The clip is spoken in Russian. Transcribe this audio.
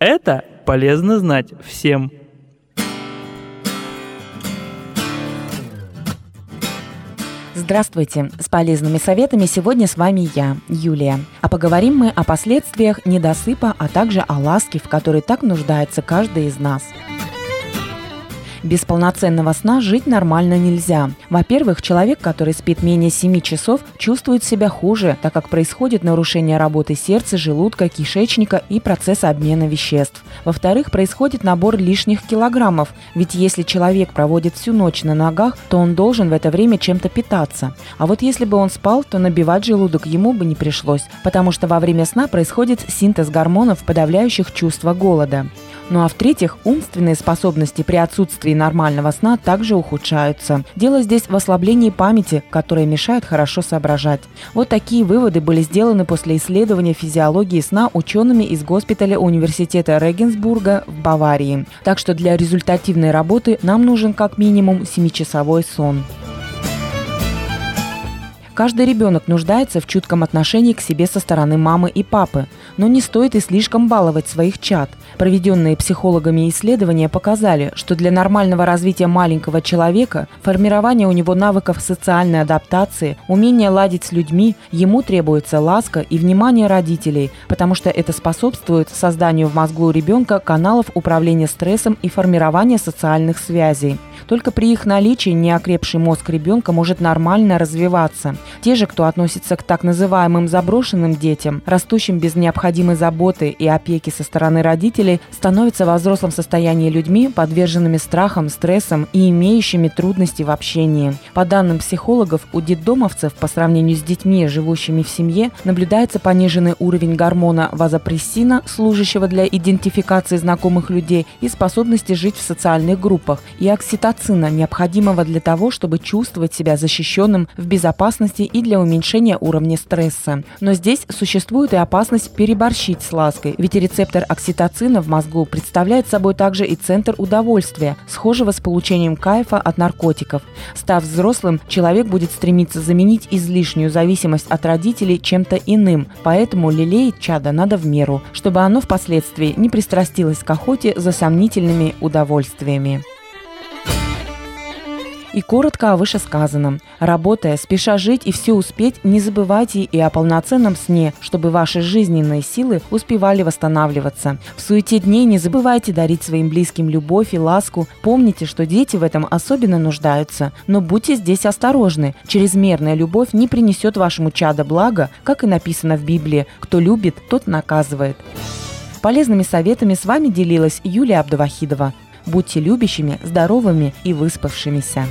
Это полезно знать всем. Здравствуйте! С полезными советами сегодня с вами я, Юлия. А поговорим мы о последствиях недосыпа, а также о ласке, в которой так нуждается каждый из нас – без полноценного сна жить нормально нельзя. Во-первых, человек, который спит менее 7 часов, чувствует себя хуже, так как происходит нарушение работы сердца, желудка, кишечника и процесса обмена веществ. Во-вторых, происходит набор лишних килограммов, ведь если человек проводит всю ночь на ногах, то он должен в это время чем-то питаться. А вот если бы он спал, то набивать желудок ему бы не пришлось, потому что во время сна происходит синтез гормонов, подавляющих чувство голода. Ну а в-третьих, умственные способности при отсутствии нормального сна также ухудшаются. Дело здесь в ослаблении памяти, которая мешает хорошо соображать. Вот такие выводы были сделаны после исследования физиологии сна учеными из госпиталя университета Регенсбурга в Баварии. Так что для результативной работы нам нужен как минимум 7-часовой сон. Каждый ребенок нуждается в чутком отношении к себе со стороны мамы и папы, но не стоит и слишком баловать своих чад. Проведенные психологами исследования показали, что для нормального развития маленького человека, формирования у него навыков социальной адаптации, умения ладить с людьми, ему требуется ласка и внимание родителей, потому что это способствует созданию в мозгу ребенка каналов управления стрессом и формирования социальных связей. Только при их наличии неокрепший мозг ребенка может нормально развиваться. Те же, кто относится к так называемым заброшенным детям, растущим без необходимой заботы и опеки со стороны родителей, становятся во взрослом состоянии людьми, подверженными страхам, стрессам и имеющими трудности в общении. По данным психологов, у детдомовцев по сравнению с детьми, живущими в семье, наблюдается пониженный уровень гормона вазопрессина, служащего для идентификации знакомых людей, и способности жить в социальных группах, и окситоцина, необходимого для того, чтобы чувствовать себя защищенным в безопасности ласковости и для уменьшения уровня стресса. Но здесь существует и опасность переборщить с лаской, ведь рецептор окситоцина в мозгу представляет собой также и центр удовольствия, схожего с получением кайфа от наркотиков. Став взрослым, человек будет стремиться заменить излишнюю зависимость от родителей чем-то иным, поэтому лелеять чада надо в меру, чтобы оно впоследствии не пристрастилось к охоте за сомнительными удовольствиями. И коротко о вышесказанном. Работая, спеша жить и все успеть, не забывайте и о полноценном сне, чтобы ваши жизненные силы успевали восстанавливаться. В суете дней не забывайте дарить своим близким любовь и ласку. Помните, что дети в этом особенно нуждаются. Но будьте здесь осторожны. Чрезмерная любовь не принесет вашему чадо блага, как и написано в Библии. Кто любит, тот наказывает. Полезными советами с вами делилась Юлия Абдувахидова. Будьте любящими, здоровыми и выспавшимися.